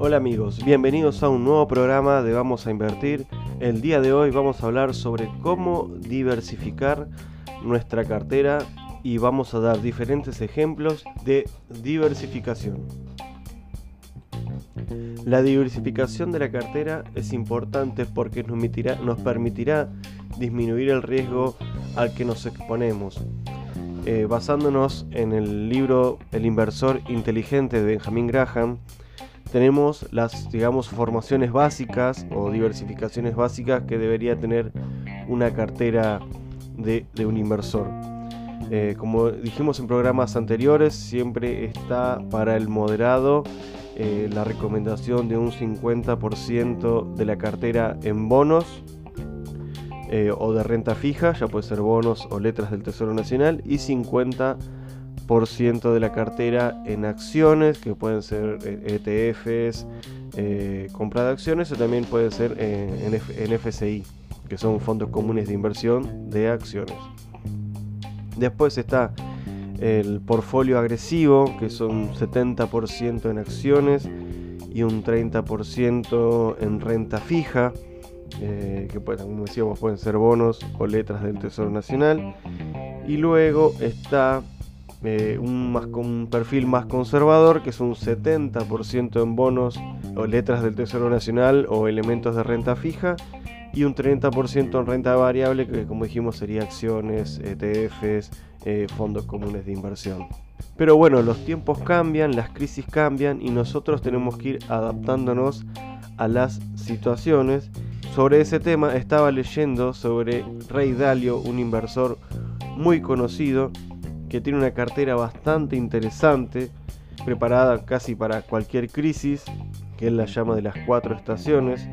Hola amigos, bienvenidos a un nuevo programa de Vamos a Invertir. El día de hoy vamos a hablar sobre cómo diversificar nuestra cartera y vamos a dar diferentes ejemplos de diversificación. La diversificación de la cartera es importante porque nos permitirá, disminuir el riesgo al que nos exponemos. Eh, basándonos en el libro El inversor inteligente de Benjamin Graham, tenemos las, digamos, formaciones básicas o diversificaciones básicas que debería tener una cartera de, un inversor. Eh, como dijimos en programas anteriores, siempre está para el moderado eh, la recomendación de un 50% de la cartera en bonos eh, o de renta fija, ya puede ser bonos o letras del Tesoro Nacional, y 50% de la cartera en acciones, que pueden ser ETFs, compra de acciones, o también puede ser en, en FCI, que son fondos comunes de inversión de acciones. Después está el portfolio agresivo, que son 70% en acciones y un 30% en renta fija, eh, que como decíamos pueden ser bonos o letras del Tesoro Nacional. Y luego está eh, un, más, un perfil más conservador, que es un 70% en bonos o letras del Tesoro Nacional o elementos de renta fija y un 30% en renta variable, que como dijimos sería acciones, ETFs, eh, fondos comunes de inversión. Pero bueno, los tiempos cambian, las crisis cambian y nosotros tenemos que ir adaptándonos a las situaciones. Sobre ese tema estaba leyendo sobre Ray Dalio, un inversor muy conocido que tiene una cartera bastante interesante, preparada casi para cualquier crisis, que él la llama de las cuatro estaciones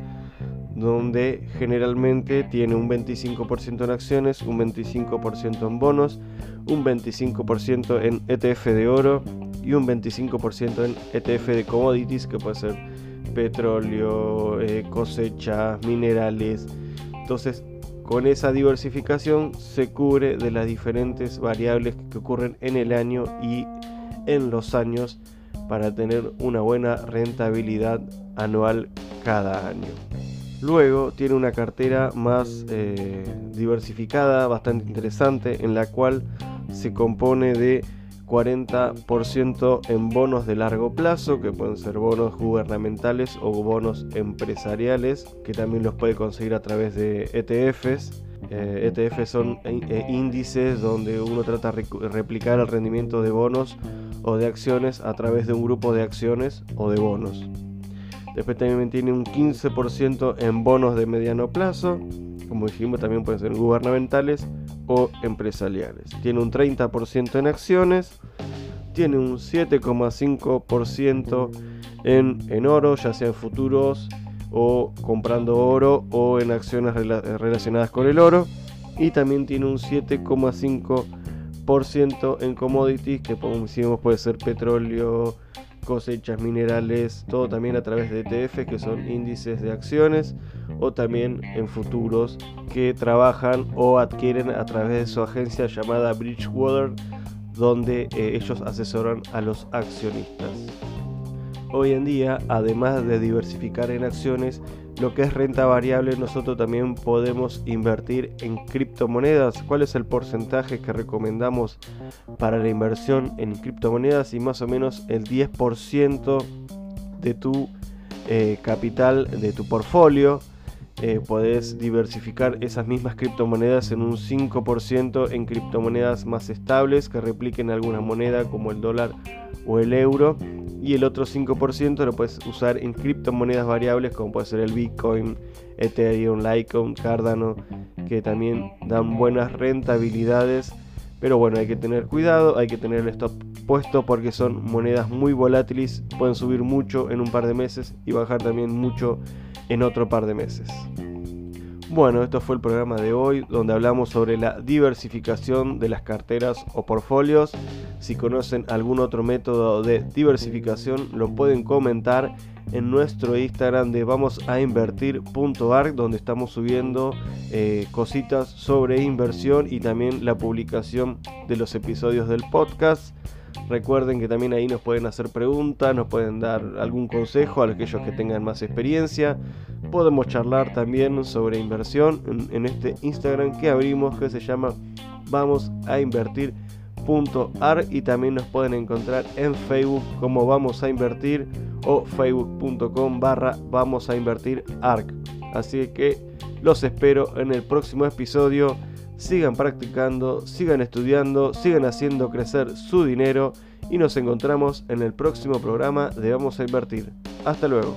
donde generalmente tiene un 25% en acciones, un 25% en bonos, un 25% en ETF de oro y un 25% en ETF de commodities, que puede ser petróleo, eh, cosechas, minerales. Entonces, con esa diversificación se cubre de las diferentes variables que ocurren en el año y en los años para tener una buena rentabilidad anual cada año. Luego tiene una cartera más eh, diversificada, bastante interesante, en la cual se compone de 40% en bonos de largo plazo, que pueden ser bonos gubernamentales o bonos empresariales, que también los puede conseguir a través de ETFs. ETFs e son eh, índices donde uno trata de replicar el rendimiento de bonos o de acciones a través de un grupo de acciones o de bonos. Después también tiene un 15% en bonos de mediano plazo. Como dijimos, también pueden ser gubernamentales o empresariales. Tiene un 30% en acciones. Tiene un 7,5% en, en oro, ya sea en futuros o comprando oro o en acciones relacionadas con el oro. Y también tiene un 7,5% en commodities, que como decimos puede ser petróleo, cosechas minerales, todo también a través de ETF, que son índices de acciones, o también en futuros que trabajan o adquieren a través de su agencia llamada Bridgewater, donde eh, ellos asesoran a los accionistas. Hoy en día, además de diversificar en acciones, lo que es renta variable, nosotros también podemos invertir en criptomonedas. ¿Cuál es el porcentaje que recomendamos para la inversión en criptomonedas? Y más o menos el 10% de tu eh, capital, de tu portfolio. Eh, podés diversificar esas mismas criptomonedas en un 5% en criptomonedas más estables que repliquen alguna moneda como el dólar o el euro y el otro 5% lo puedes usar en criptomonedas variables como puede ser el Bitcoin, Ethereum, Litecoin, Cardano, que también dan buenas rentabilidades. Pero bueno, hay que tener cuidado, hay que tener el stop puesto porque son monedas muy volátiles, pueden subir mucho en un par de meses y bajar también mucho en otro par de meses. Bueno, esto fue el programa de hoy donde hablamos sobre la diversificación de las carteras o portfolios. Si conocen algún otro método de diversificación lo pueden comentar en nuestro Instagram de vamos a invertir.arc donde estamos subiendo eh, cositas sobre inversión y también la publicación de los episodios del podcast. Recuerden que también ahí nos pueden hacer preguntas, nos pueden dar algún consejo a aquellos que tengan más experiencia. Podemos charlar también sobre inversión en, este Instagram que abrimos que se llama Vamos a Invertir y también nos pueden encontrar en Facebook como Vamos a Invertir o facebook.com barra Vamos a Invertir ARC. Así que los espero en el próximo episodio. Sigan practicando, sigan estudiando, sigan haciendo crecer su dinero y nos encontramos en el próximo programa de Vamos a Invertir. Hasta luego.